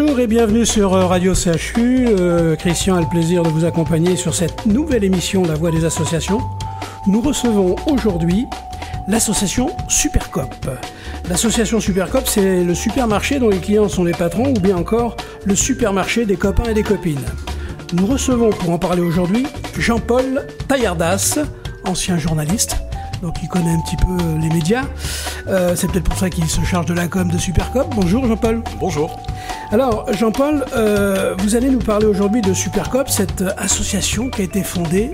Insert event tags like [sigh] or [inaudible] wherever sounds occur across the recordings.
Bonjour et bienvenue sur euh, Radio CHU. Euh, Christian a le plaisir de vous accompagner sur cette nouvelle émission La Voix des associations. Nous recevons aujourd'hui l'association Supercop. L'association Supercop, c'est le supermarché dont les clients sont les patrons ou bien encore le supermarché des copains et des copines. Nous recevons pour en parler aujourd'hui Jean-Paul Taillardas, ancien journaliste, donc il connaît un petit peu les médias. Euh, c'est peut-être pour ça qu'il se charge de la com de Supercop. Bonjour Jean-Paul. Bonjour. Alors Jean-Paul, euh, vous allez nous parler aujourd'hui de Supercop, cette association qui a été fondée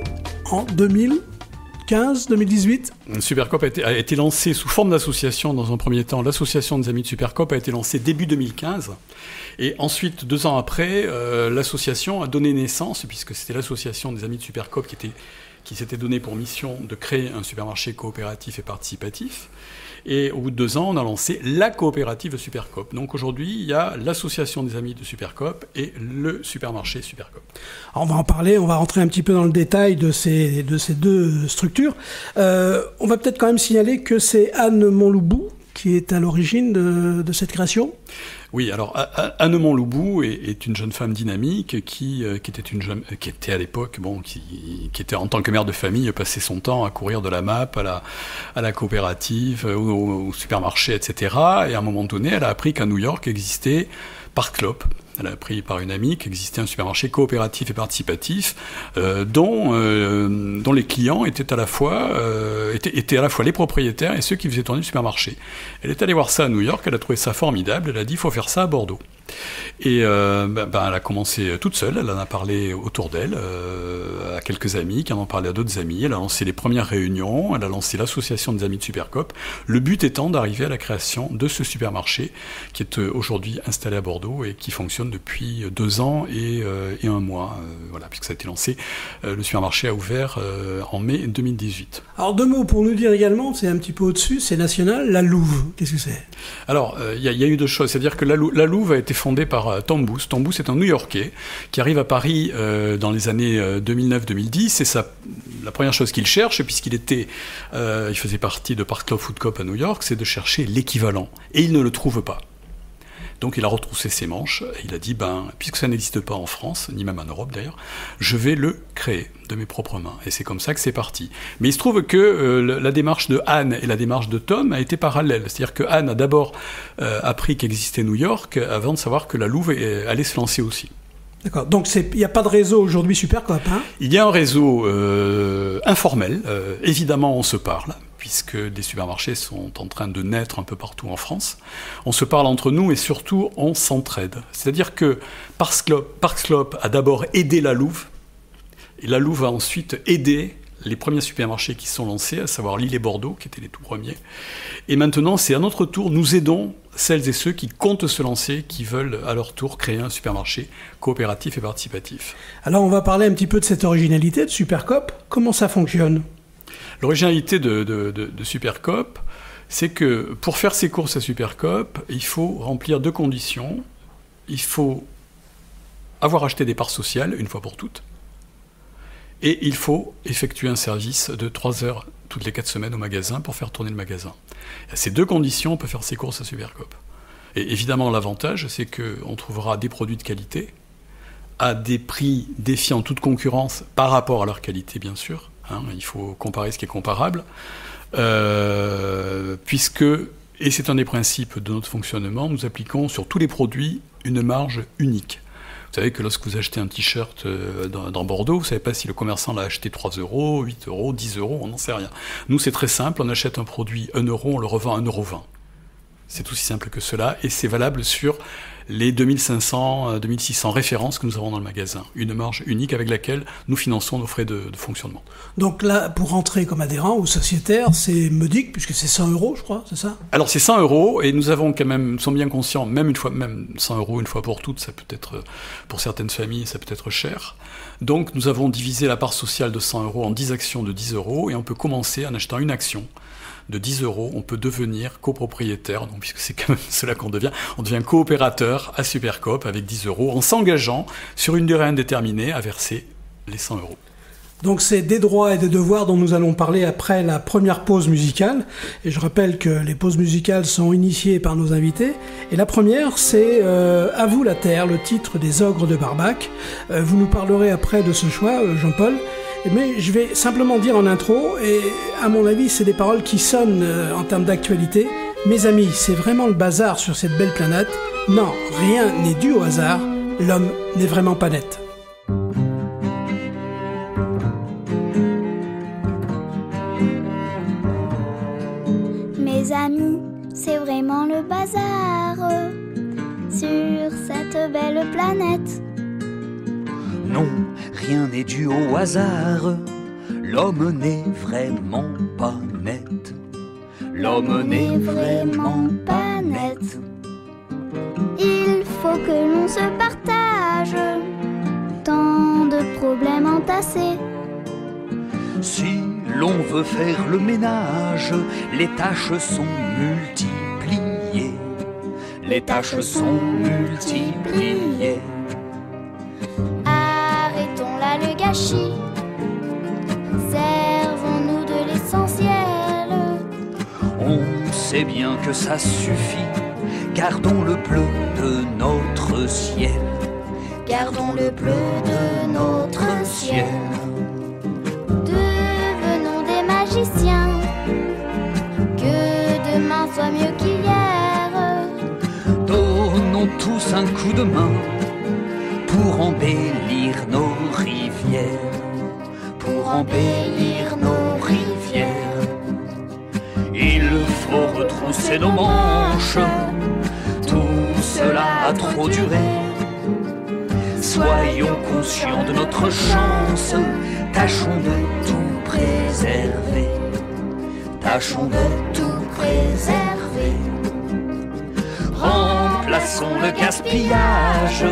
en 2015, 2018 Supercop a été, a lancé sous forme d'association dans un premier temps. L'association des amis de Supercop a été lancée début 2015. Et ensuite, deux ans après, euh, l'association a donné naissance, puisque c'était l'association des amis de Supercop qui qui s'était donné pour mission de créer un supermarché coopératif et participatif. Et au bout de deux ans, on a lancé la coopérative Supercop. Donc aujourd'hui, il y a l'association des amis de Supercop et le supermarché Supercop. Alors on va en parler, on va rentrer un petit peu dans le détail de ces, de ces deux structures. Euh, on va peut-être quand même signaler que c'est Anne Montloubou qui est à l'origine de cette création. Oui, alors Anne Montloubou est, une jeune femme dynamique qui, euh, qui était une jeune, qui était à l'époque, bon, qui, qui, était en tant que mère de famille, passait son temps à courir de la MAP à la, à la coopérative, au, au supermarché, etc. Et à un moment donné, elle a appris qu'à New York existait Park Club, elle a appris par une amie qu'existait un supermarché coopératif et participatif euh, dont, euh, dont les clients étaient à, la fois, euh, étaient, à la fois les propriétaires et ceux qui faisaient tourner le supermarché. Elle est allée voir ça à New York, elle a trouvé ça formidable, elle a dit il faut faire ça à Bordeaux. Et euh, ben, ben, elle a commencé toute seule, elle en a parlé autour d'elle, euh, à quelques amis qui en ont parlé à d'autres amis, elle a lancé les premières réunions, elle a lancé l'association des amis de Supercop, le but étant d'arriver à la création de ce supermarché qui est euh, aujourd'hui installé à Bordeaux et qui fonctionne depuis deux ans et, euh, et un mois, euh, voilà, puisque ça a été lancé, le supermarché a ouvert en mai 2018. Alors deux mots pour nous dire également, c'est un petit peu au-dessus, c'est national, la Louve, qu'est-ce que c'est? Alors, il y, y, a eu deux choses, c'est-à-dire que la, la Louve a été fondée par euh, Tom Booth. Est un New-Yorkais qui arrive à Paris euh, dans les années 2009-2010 et ça, la première chose qu'il cherche, puisqu'il était, euh, il faisait partie de Park Club Food Cop à New York, c'est de chercher l'équivalent et il ne le trouve pas. Donc il a retroussé ses manches et il a dit ben puisque ça n'existe pas en France ni même en Europe d'ailleurs, je vais le créer de mes propres mains et c'est comme ça que c'est parti. Mais il se trouve que euh, la démarche de Anne et la démarche de Tom a été parallèle, c'est-à-dire que Anne a d'abord euh, appris qu'existait New York avant de savoir que la Louve allait se lancer aussi. D'accord. Donc il n'y a pas de réseau aujourd'hui Supercop. Hein? Il y a un réseau euh, informel. Euh, évidemment, on se parle puisque des supermarchés sont en train de naître un peu partout en France. On se parle entre nous et surtout on s'entraide. C'est-à-dire que Parks Club a d'abord aidé la Louve, et la Louve a ensuite aidé les premiers supermarchés qui sont lancés, à savoir Lille et Bordeaux, qui étaient les tout premiers. Et maintenant, c'est à notre tour, nous aidons celles et ceux qui comptent se lancer, qui veulent à leur tour créer un supermarché coopératif et participatif. Alors, on va parler un petit peu de cette originalité de Supercop. Comment ça fonctionne? L'originalité de, Supercop, c'est que pour faire ses courses à Supercop, il faut remplir deux conditions. Il faut avoir acheté des parts sociales, une fois pour toutes, et il faut effectuer un service de 3 heures toutes les 4 semaines au magasin pour faire tourner le magasin. Ces deux conditions, on peut faire ses courses à Supercop. Et évidemment, l'avantage, c'est qu'on trouvera des produits de qualité à des prix défiant toute concurrence par rapport à leur qualité, bien sûr. Hein, il faut comparer ce qui est comparable. Euh, puisque, et c'est un des principes de notre fonctionnement, nous appliquons sur tous les produits une marge unique. Vous savez que lorsque vous achetez un t-shirt euh, dans, Bordeaux, vous ne savez pas si le commerçant l'a acheté 3 euros, 8 euros, 10 euros, on n'en sait rien. Nous, c'est très simple, on achète un produit 1 euro, on le revend 1,20 euro. C'est aussi simple que cela, et c'est valable sur les 2500, 2600 références que nous avons dans le magasin. Une marge unique avec laquelle nous finançons nos frais de, de fonctionnement. Donc là, pour rentrer comme adhérent ou sociétaire, c'est modique, puisque c'est 100 euros, je crois, c'est ça? Alors c'est 100 euros, et nous avons quand même, nous sommes bien conscients, même une fois, même 100 euros une fois pour toutes, ça peut être, pour certaines familles, ça peut être cher. Donc nous avons divisé la part sociale de 100 euros en 10 actions de 10 euros, et on peut commencer en achetant une action de 10 euros, on peut devenir copropriétaire, puisque c'est quand même [laughs] cela qu'on devient, on devient coopérateur à Supercoop avec 10 euros en s'engageant sur une durée indéterminée à verser les 100 euros. Donc c'est des droits et des devoirs dont nous allons parler après la première pause musicale. Et je rappelle que les pauses musicales sont initiées par nos invités. Et la première, c'est euh, À vous la terre, le titre des ogres de Barbac. Euh, vous nous parlerez après de ce choix, euh, Jean-Paul. Mais je vais simplement dire en intro, et à mon avis, c'est des paroles qui sonnent en termes d'actualité. Mes amis, c'est vraiment le bazar sur cette belle planète. Non, rien n'est dû au hasard. L'homme n'est vraiment pas net. Mes amis, c'est vraiment le bazar sur cette belle planète. Non, rien n'est dû au hasard. L'homme n'est vraiment pas net. L'homme n'est vraiment pas net. Il faut que l'on se partage tant de problèmes entassés. Si l'on veut faire le ménage, les tâches sont multipliées. Les tâches sont multipliées. Gâchis. Servons-nous de l'essentiel. On sait bien que ça suffit. Gardons le bleu de notre ciel. Gardons le bleu de notre ciel. Devenons des magiciens. Que demain soit mieux qu'hier. Donnons tous un coup de main De notre chance. Tâchons de tout préserver. Tâchons de tout préserver. Remplaçons le gaspillage.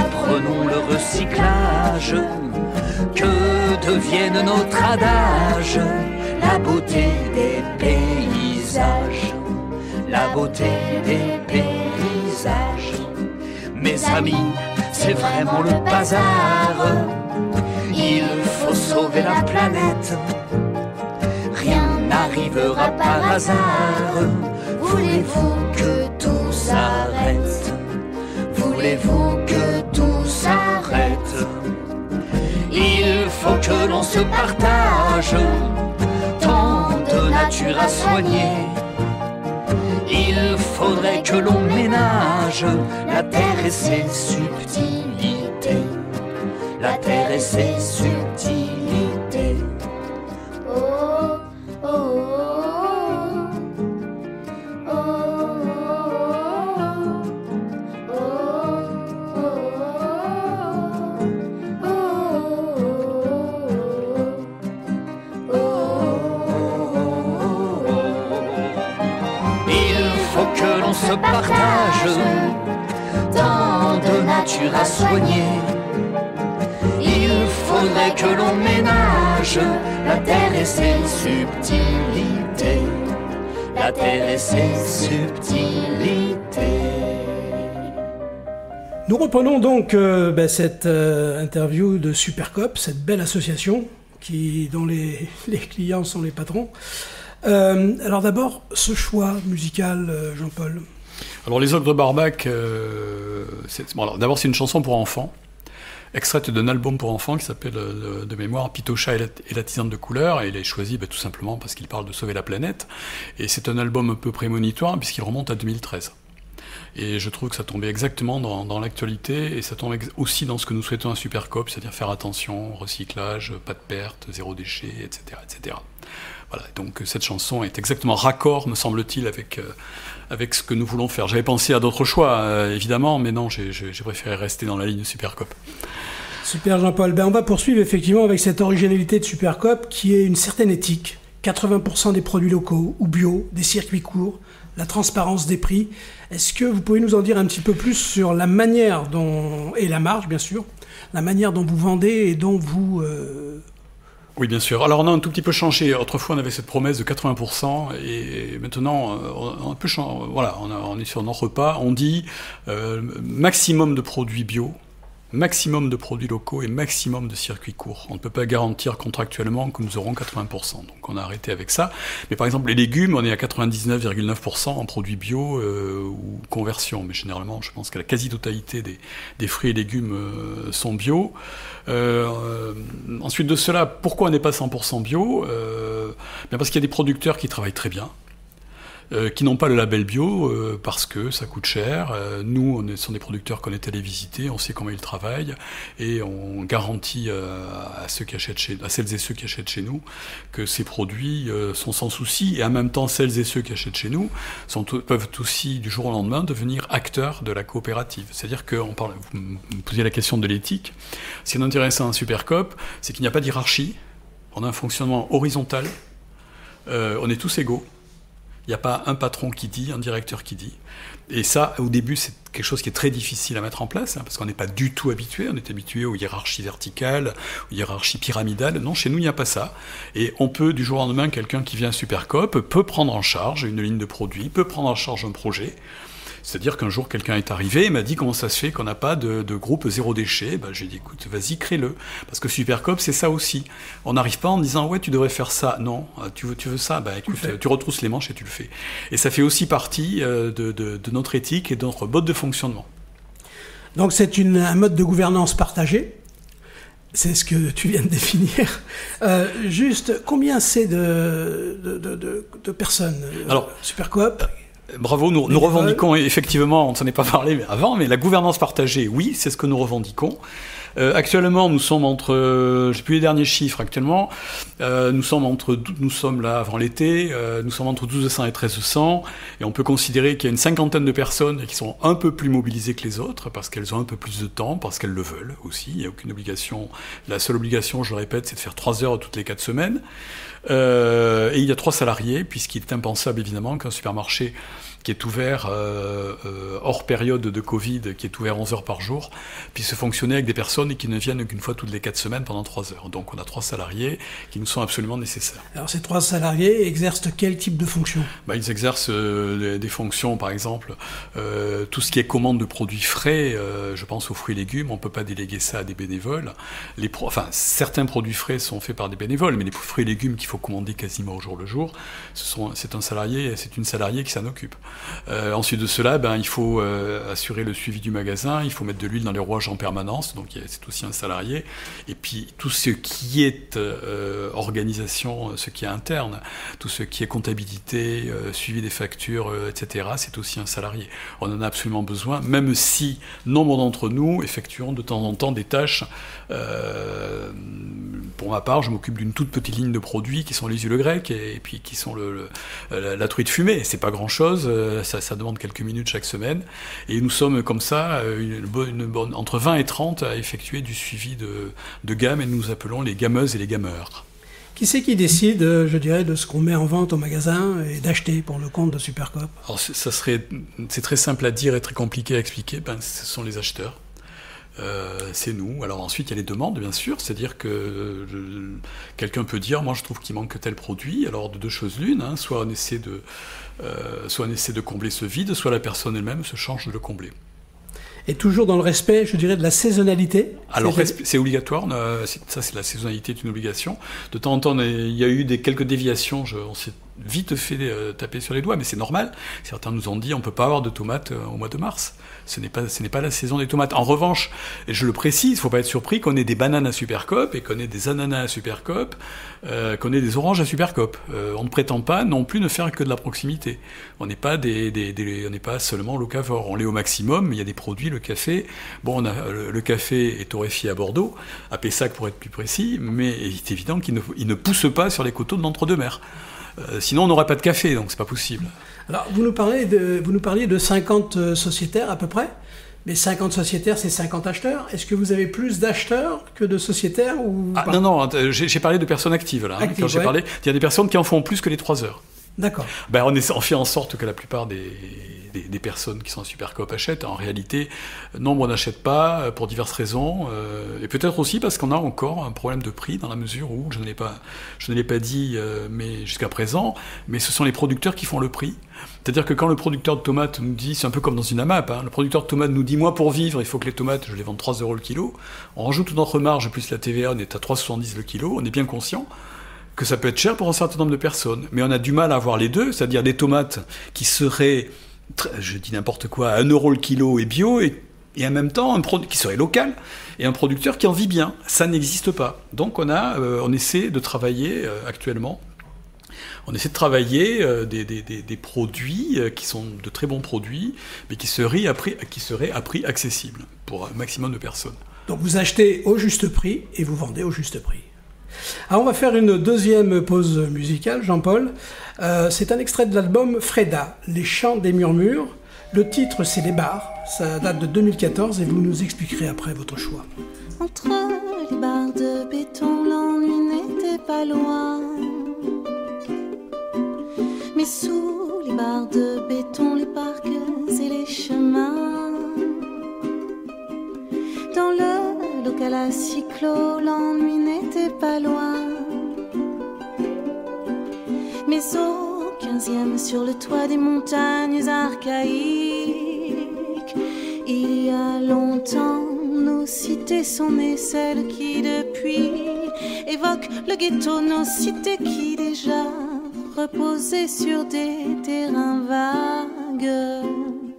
Apprenons le recyclage. Que devienne notre adage? La beauté des paysages, la beauté des paysages. Mes amis, c'est vraiment le bazar. Il faut sauver la planète. Rien n'arrivera par hasard. Voulez-vous que tout s'arrête? Voulez-vous que tout s'arrête? Il faut que l'on se partage tant de nature à soigner. Il faudrait que l'on ménage la terre et ses subtilités. La terre et ses subtilités. Partage de nature à soigner. Il faudrait que l'on ménage la terre et ses subtilités. La terre et ses subtilités. Nous reprenons donc euh, ben, cette euh, interview de Supercop, cette belle association qui, dont les, [laughs] clients sont les patrons. Euh, alors d'abord, ce choix musical, Jean-Paul. Alors les ogres de Barbac, euh, d'abord c'est une chanson pour enfants, extraite d'un album pour enfants qui s'appelle euh, de mémoire Pitocha et la, tisane de couleur, et il est choisi bah, tout simplement parce qu'il parle de sauver la planète, et c'est un album un peu prémonitoire puisqu'il remonte à 2013. Et je trouve que ça tombait exactement dans, l'actualité, et ça tombe aussi dans ce que nous souhaitons à Supercop, c'est-à-dire faire attention, recyclage, pas de perte, zéro déchet, etc. etc. Donc euh, cette chanson est exactement raccord, me semble-t-il, avec, euh, avec ce que nous voulons faire. J'avais pensé à d'autres choix, euh, évidemment, mais non, j'ai préféré rester dans la ligne Supercop. Super Jean-Paul. Ben, on va poursuivre effectivement avec cette originalité de Supercop qui est une certaine éthique. 80% des produits locaux ou bio, des circuits courts, la transparence des prix. Est-ce que vous pouvez nous en dire un petit peu plus sur la manière dont, et la marge bien sûr, la manière dont vous vendez et dont vous... Oui, bien sûr. Alors on a un tout petit peu changé. Autrefois, on avait cette promesse de 80%, et maintenant, euh, on a un. Voilà, on, on est sur nos repas. On dit euh, maximum de produits bio, maximum de produits locaux et maximum de circuits courts. On ne peut pas garantir contractuellement que nous aurons 80%. Donc on a arrêté avec ça. Mais par exemple, les légumes, on est à 99,9% en produits bio euh, ou conversion. Mais généralement, je pense que la quasi-totalité des, fruits et légumes euh, sont bio. Euh, ensuite de cela, pourquoi on n'est pas 100% bio? Bien Parce qu'il y a des producteurs qui travaillent très bien. Euh, qui n'ont pas le label bio euh, parce que ça coûte cher. Euh, nous, on est, sont des producteurs qu'on est allés visiter, on sait comment ils travaillent et on garantit à, ceux qui achètent chez, à celles et ceux qui achètent chez nous que ces produits sont sans souci et en même temps celles et ceux qui achètent chez nous peuvent aussi du jour au lendemain devenir acteurs de la coopérative. C'est-à-dire que on vous me posiez la question de l'éthique. Ce qui est intéressant à Supercop, c'est qu'il n'y a pas d'hierarchie. On a un fonctionnement horizontal. on est tous égaux. Il n'y a pas un patron qui dit, un directeur qui dit. Et ça, au début, c'est quelque chose qui est très difficile à mettre en place, hein, parce qu'on n'est pas du tout habitué. On est habitué aux hiérarchies verticales, aux hiérarchies pyramidales. Non, chez nous, il n'y a pas ça. Et on peut, du jour au lendemain, quelqu'un qui vient à Supercop peut prendre en charge une ligne de produit, peut prendre en charge un projet. C'est-à-dire qu'un jour, quelqu'un est arrivé et m'a dit comment ça se fait qu'on n'a pas de, groupe zéro déchet? Ben, j'ai dit, écoute, vas-y, crée-le. Parce que Supercop, c'est ça aussi. On n'arrive pas en disant, ouais, tu devrais faire ça. Non, euh, tu veux, tu veux ça? Ben écoute, tu retrousses les manches et tu le fais. Et ça fait aussi partie euh, de, notre éthique et de notre mode de fonctionnement. Donc c'est un mode de gouvernance partagé. C'est ce que tu viens de définir. Euh, juste, combien c'est de, de, personnes Alors, Supercoop Bravo, nous, nous revendiquons effectivement, on ne s'en est pas parlé avant, mais la gouvernance partagée, oui, c'est ce que nous revendiquons. Euh, actuellement, nous sommes entre, euh, j'ai plus les derniers chiffres actuellement, euh, nous sommes entre, nous sommes là avant l'été, nous sommes entre 1200 et 1300, et on peut considérer qu'il y a une cinquantaine de personnes qui sont un peu plus mobilisées que les autres parce qu'elles ont un peu plus de temps, parce qu'elles le veulent aussi. Il n'y a aucune obligation. La seule obligation, je le répète, c'est de faire trois heures toutes les quatre semaines. Et il y a trois salariés, puisqu'il est impensable évidemment qu'un supermarché qui est ouvert euh, euh, hors période de Covid, qui est ouvert 11 heures par jour, puisse fonctionner avec des personnes qui ne viennent qu'une fois toutes les 4 semaines pendant 3 heures. Donc on a trois salariés qui nous sont absolument nécessaires. Alors ces trois salariés exercent quel type de fonction? Bah, Ils exercent euh, des fonctions, par exemple, tout ce qui est commande de produits frais, je pense aux fruits et légumes, on ne peut pas déléguer ça à des bénévoles. Les enfin, certains produits frais sont faits par des bénévoles, mais les fruits et légumes qu'il faut commander quasiment au jour le jour, c'est un salarié, c'est une salariée qui s'en occupe. Euh, ensuite de cela, ben, il faut euh, assurer le suivi du magasin, il faut mettre de l'huile dans les rouages en permanence, donc c'est aussi un salarié. Et puis tout ce qui est euh, organisation, ce qui est interne, tout ce qui est comptabilité, suivi des factures, etc., c'est aussi un salarié. On en a absolument besoin, même si nombre d'entre nous effectuons de temps en temps des tâches. pour ma part, je m'occupe d'une toute petite ligne de produits qui sont les huiles grecques et, puis qui sont la truite fumée. C'est pas grand chose euh, ça, demande quelques minutes chaque semaine. Et nous sommes comme ça, euh, une, entre 20 et 30 à effectuer du suivi de, de gamme et nous appelons les gameuses et les gameurs. Qui c'est qui décide, euh, je dirais, de ce qu'on met en vente au magasin et d'acheter pour le compte de Supercop? Alors, ça serait, c'est très simple à dire et très compliqué à expliquer. Ben, ce sont les acheteurs. C'est nous. Alors ensuite, il y a les demandes, bien sûr. C'est-à-dire que quelqu'un peut dire, moi, je trouve qu'il manque tel produit. Alors de deux choses l'une, hein, soit on essaie de euh, soit on essaie de combler ce vide, soit la personne elle-même se change de le combler. Et toujours dans le respect, je dirais, de la saisonnalité Alors, c'est obligatoire. Ça, c'est la saisonnalité est une obligation. De temps en temps, il y a eu des, quelques déviations. Je, on s'est vite fait euh, taper sur les doigts, mais c'est normal. Certains nous ont dit on peut pas avoir de tomates euh, au mois de mars ce n'est pas, ce n'est pas la saison des tomates. En revanche, et je le précise, il faut pas être surpris qu'on ait des bananes à Supercop et qu'on ait des ananas à Supercop, euh, qu'on ait des oranges à Supercop. Euh, on ne prétend pas non plus ne faire que de la proximité. On n'est pas des, des, on n'est pas seulement locavore. On l'est au maximum. Il y a des produits, le café. Bon, on le, café est torréfié à Bordeaux, à Pessac pour être plus précis, mais il est évident qu'il ne, ne pousse pas sur les coteaux de l'entre-deux-mers. Euh, sinon, on n'aurait pas de café, donc c'est pas possible. Alors, vous nous, parlez de, vous nous parliez de 50 euh, sociétaires à peu près mais 50 sociétaires, c'est 50 acheteurs. Est-ce que vous avez plus d'acheteurs que de sociétaires ou ah, Non, non, euh, j'ai parlé de personnes actives là. Hein, quand j'ai parlé, il y a des personnes qui en font plus que les 3 heures. D'accord. Ben, on, est, on fait en sorte que la plupart des, des, personnes qui sont en Supercoop achètent. En réalité, nombre n'achètent pas pour diverses raisons, et peut-être aussi parce qu'on a encore un problème de prix dans la mesure où je ne l'ai pas, je ne l'ai pas dit, mais jusqu'à présent, mais ce sont les producteurs qui font le prix. C'est-à-dire que quand le producteur de tomates nous dit, c'est un peu comme dans une AMAP, hein, le producteur de tomates nous dit, moi pour vivre, il faut que les tomates, je les vende 3 euros le kilo, on rajoute notre marge plus la TVA, on est à 3,70 le kilo, on est bien conscient que ça peut être cher pour un certain nombre de personnes. Mais on a du mal à avoir les deux, c'est-à-dire des tomates qui seraient, je dis n'importe quoi, à 1 euro le kilo et bio, et, en même temps un produit qui serait local, et un producteur qui en vit bien. Ça n'existe pas. Donc on, a, euh, on essaie de travailler euh, actuellement on essaie de travailler euh, des, produits qui sont de très bons produits, mais qui seraient à prix, qui seraient à prix accessible pour un maximum de personnes. Donc vous achetez au juste prix et vous vendez au juste prix. Alors on va faire une deuxième pause musicale, Jean-Paul. Euh, c'est un extrait de l'album Freda, Les chants des murmures. Le titre c'est Les bars, ça date de 2014 et vous nous expliquerez après votre choix. Entre les barres de béton, l'ennui n'était pas loin mais sous les barres de béton, les parcs et les chemins. Dans le local à cyclo, l'ennui n'était pas loin. Mais au quinzième, sur le toit des montagnes archaïques, il y a longtemps, nos cités sont nées, celles qui depuis évoquent le ghetto, nos cités qui déjà reposer sur des terrains vagues.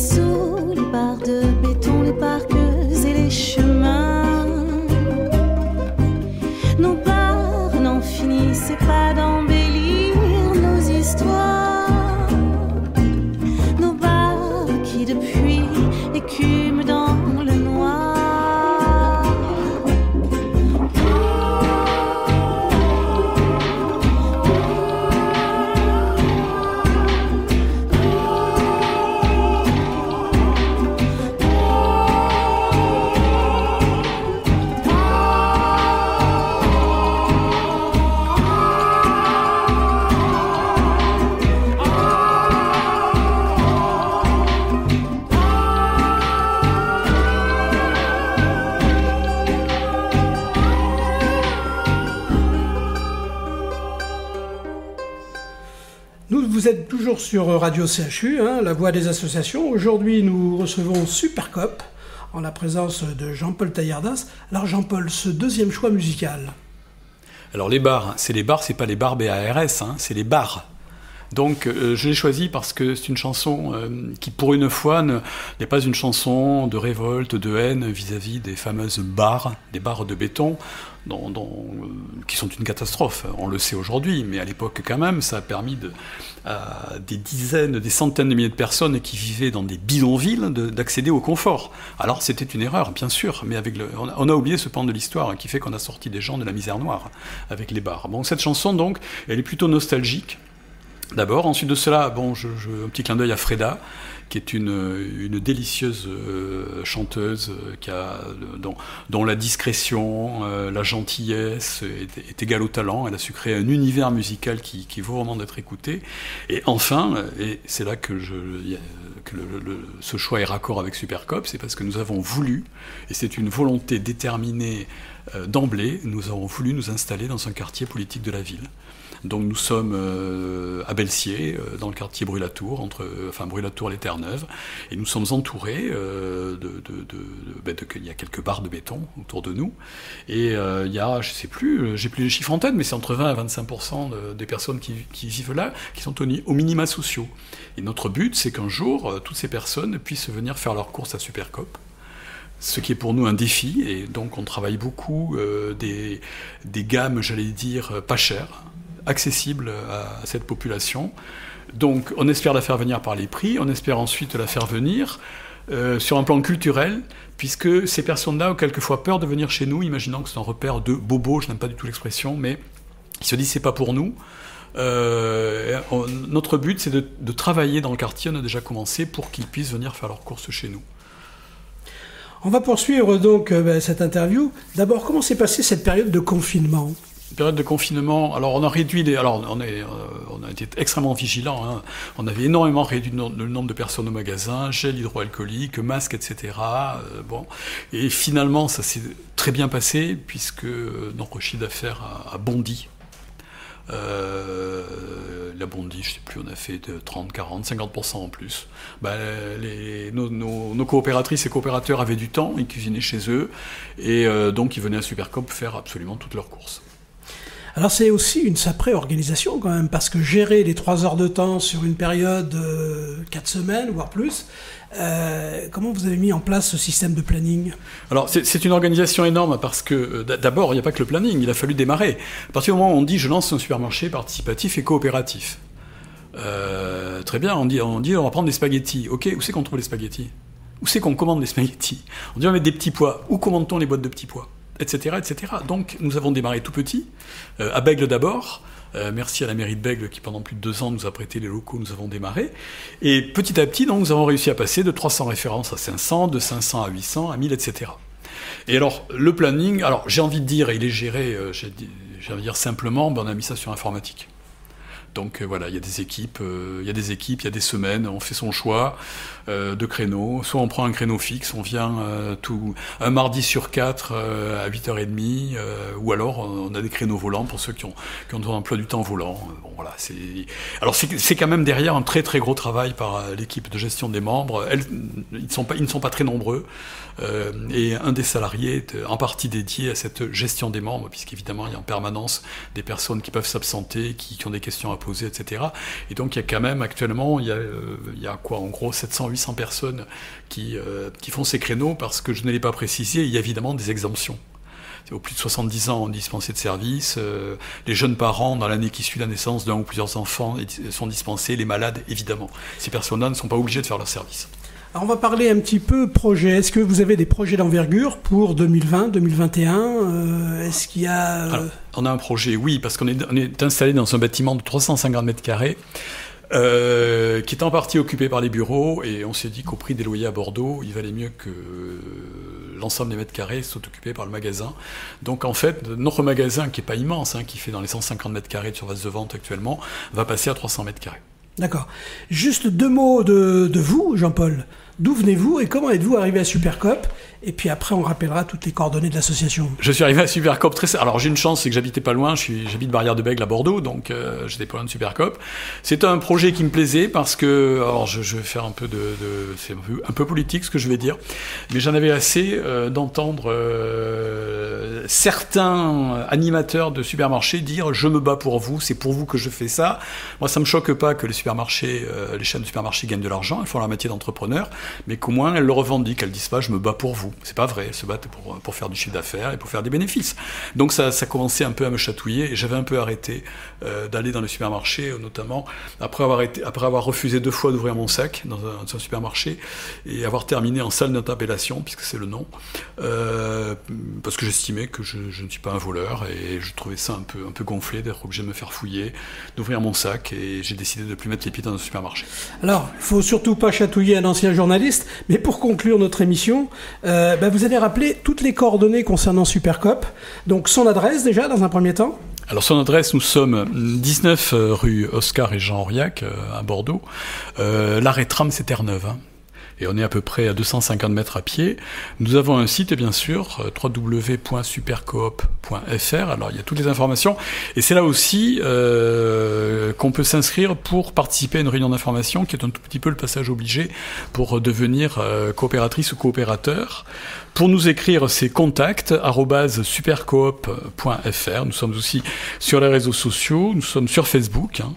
sous les barres de béton, les parcs sur Radio CHU, hein, la voix des associations. Aujourd'hui, nous recevons Supercop en la présence de Jean-Paul Taillardas. Alors Jean-Paul, ce deuxième choix musical. Alors les bars, c'est les bars, c'est pas les bars BARS, hein, c'est les bars. Donc euh, je l'ai choisi parce que c'est une chanson euh, qui pour une fois n'est pas une chanson de révolte, de haine vis-à-vis des fameuses barres, des barres de béton, qui sont une catastrophe. On le sait aujourd'hui, mais à l'époque quand même, ça a permis à des dizaines, des centaines de milliers de personnes qui vivaient dans des bidonvilles d'accéder au confort. Alors c'était une erreur, bien sûr, mais avec on, a, oublié ce pan de l'histoire qui fait qu'on a sorti des gens de la misère noire avec les. Bon, cette chanson donc, elle est plutôt nostalgique. D'abord, ensuite de cela, bon, je, un petit clin d'œil à Freda, qui est une, une délicieuse euh, chanteuse euh, qui a, dont, dont la discrétion, euh, la gentillesse est, est, égale au talent. Elle a su créer un univers musical qui, qui vaut vraiment d'être écouté. Et enfin, et c'est là que, je, que le, le, ce choix est raccord avec Supercop, c'est parce que nous avons voulu, et c'est une volonté déterminée d'emblée, nous avons voulu nous installer dans un quartier politique de la ville. Donc nous sommes euh, à Belsier, euh, dans le quartier Brulatour, entre, euh, enfin Brulatour les Terre-Neuve, et nous sommes entourés de, ben de, il y a quelques barres de béton autour de nous, et il y a, je sais plus, j'ai plus les chiffres en tête, mais c'est entre 20 et 25 des personnes qui, qui, vivent là, qui sont au, minima sociaux. Et notre but, c'est qu'un jour, toutes ces personnes puissent venir faire leurs courses à Supercop ce qui est pour nous un défi, et donc on travaille beaucoup euh, des gammes, j'allais dire, pas chères, accessible à cette population. Donc on espère la faire venir par les prix, on espère ensuite la faire venir euh, sur un plan culturel, puisque ces personnes-là ont quelquefois peur de venir chez nous, imaginant que c'est un repère de bobo, je n'aime pas du tout l'expression, mais ils se disent c'est pas pour nous. Euh, notre but c'est de, travailler dans le quartier, on a déjà commencé, pour qu'ils puissent venir faire leurs courses chez nous. On va poursuivre donc euh, ben, cette interview. D'abord, comment s'est passée cette période de confinement? Période de confinement, alors on a réduit les, alors on, est, euh, a été extrêmement vigilant. Hein. On avait énormément réduit le nombre de personnes au magasin, gel hydroalcoolique, masque, etc. Euh, bon, et finalement ça s'est très bien passé puisque notre chiffre d'affaires a, a, bondi. Euh, la bondi, je sais plus, on a fait de 30, 40, 50% en plus. Nos, nos, coopératrices et coopérateurs avaient du temps, ils cuisinaient chez eux, et euh, donc ils venaient à Supercop faire absolument toutes leurs courses. Alors c'est aussi une sacrée organisation quand même, parce que gérer les trois heures de temps sur une période de 4 semaines, voire plus, euh, comment vous avez mis en place ce système de planning? Alors c'est une organisation énorme parce que euh, d'abord il n'y a pas que le planning, il a fallu démarrer. À partir du moment où on dit je lance un supermarché participatif et coopératif, euh, très bien, on dit, on dit on va prendre des spaghettis. Ok, où c'est qu'on trouve les spaghettis? Où c'est qu'on commande les spaghettis? On dit on met des petits pois. Où commande-t-on les boîtes de petits pois? Etc., etc. Donc nous avons démarré tout petit, euh, à Bègle d'abord. Euh, merci à la mairie de Bègle qui pendant plus de deux ans nous a prêté les locaux, nous avons démarré. Et petit à petit, donc, nous avons réussi à passer de 300 références à 500, de 500 à 800, à 1000, etc. Et alors, le planning, alors j'ai envie de dire, il est géré, euh, j'ai envie de dire simplement, ben, on a mis ça sur informatique. Donc euh, voilà, il y a des équipes, euh, il y a des équipes, il y a des semaines, on fait son choix euh, de créneau. Soit on prend un créneau fixe, on vient tout un mardi sur quatre à 8h30, ou alors on a des créneaux volants pour ceux qui ont, qui ont un emploi du temps volant. Bon voilà, c'est alors c'est quand même derrière un très très gros travail par l'équipe de gestion des membres. Ils, sont pas, ils ne sont pas très nombreux. Et un des salariés est en partie dédié à cette gestion des membres, puisqu'évidemment il y a en permanence des personnes qui peuvent s'absenter, qui, qui, ont des questions à etc. Et donc il y a quand même actuellement, il y a, euh, quoi, en gros 700-800 personnes qui, euh, qui font ces créneaux, parce que je ne l'ai pas précisé, il y a évidemment des exemptions au plus de 70 ans ont dispensé de services. Euh, les jeunes parents, dans l'année qui suit la naissance d'un ou plusieurs enfants, sont dispensés. Les malades, évidemment. Ces personnes-là ne sont pas obligées de faire leur service. On va parler un petit peu projet. Est-ce que vous avez des projets d'envergure pour 2020, 2021 euh, Est-ce qu'il y a... Euh... On a un projet, oui, parce qu'on est, installé dans un bâtiment de 350 mètres carrés. Euh, qui est en partie occupé par les bureaux, et on s'est dit qu'au prix des loyers à Bordeaux, il valait mieux que l'ensemble des mètres carrés soit occupé par le magasin. Donc en fait, notre magasin, qui est pas immense, hein, qui fait dans les 150 mètres carrés de surface de vente actuellement, va passer à 300 mètres carrés. D'accord. Juste deux mots de, de vous, Jean-Paul. D'où venez-vous et comment êtes-vous arrivé à Supercop? Et puis après, on rappellera toutes les coordonnées de l'association. Je suis arrivé à Supercop très. Alors j'ai une chance, c'est que j'habitais pas loin. J'habite Barrière de Bègle à Bordeaux, donc euh, j'étais pas loin de Supercop. C'est un projet qui me plaisait parce que, alors je, je vais faire un peu de, de c'est un peu, politique ce que je vais dire, mais j'en avais assez euh, d'entendre euh, certains animateurs de supermarchés dire je me bats pour vous, c'est pour vous que je fais ça. Moi, ça me choque pas que les supermarchés, euh, les chaînes de supermarchés gagnent de l'argent, elles font leur métier d'entrepreneur mais qu'au moins elles le revendiquent, elles disent pas je me bats pour vous. C'est pas vrai. Elles se battent pour, pour faire du chiffre d'affaires et pour faire des bénéfices. Donc ça, ça commençait un peu à me chatouiller et j'avais un peu arrêté euh, d'aller dans le supermarché, notamment après avoir, été, après avoir refusé deux fois d'ouvrir mon sac dans un, supermarché et avoir terminé en salle d'interpellation, puisque c'est le nom, euh, parce que j'estimais que je, ne suis pas un voleur et je trouvais ça un peu, un peu gonflé d'être obligé de me faire fouiller, d'ouvrir mon sac et j'ai décidé de ne plus mettre les pieds dans un supermarché. Alors, il faut surtout pas chatouiller un ancien journaliste, mais pour conclure notre émission, euh, bah vous allez rappeler toutes les coordonnées concernant Supercop. Donc son adresse déjà dans un premier temps. Alors son adresse, nous sommes 19 rue Oscar et Jean Auriac à Bordeaux. Euh, L'arrêt tram, c'est Terre-Neuve. Hein et on est à peu près à 250 mètres à pied. Nous avons un site, bien sûr, www.supercoop.fr. Alors, il y a toutes les informations. Et c'est là aussi euh, qu'on peut s'inscrire pour participer à une réunion d'information, qui est un tout petit peu le passage obligé pour devenir euh, coopératrice ou coopérateur. Pour nous écrire, c'est contact supercoop.fr. Nous sommes aussi sur les réseaux sociaux, nous sommes sur Facebook. Hein,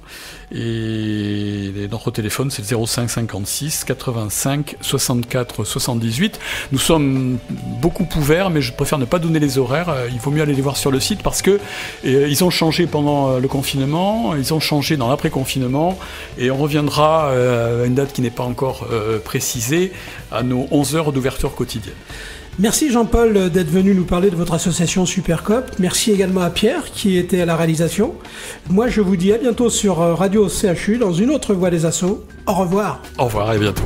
et notre téléphone, c'est le 05 56 85 64 78. Nous sommes beaucoup ouverts, mais je préfère ne pas donner les horaires. Euh, il vaut mieux aller les voir sur le site parce que euh, ils ont changé pendant euh, le confinement, ils ont changé dans l'après-confinement, et on reviendra à une date qui n'est pas encore précisée à nos 11 heures d'ouverture quotidienne. Merci Jean-Paul d'être venu nous parler de votre association Supercop. Merci également à Pierre qui était à la réalisation. Moi je vous dis à bientôt sur Radio CHU dans une autre voie des assauts. Au revoir. Au revoir et bientôt.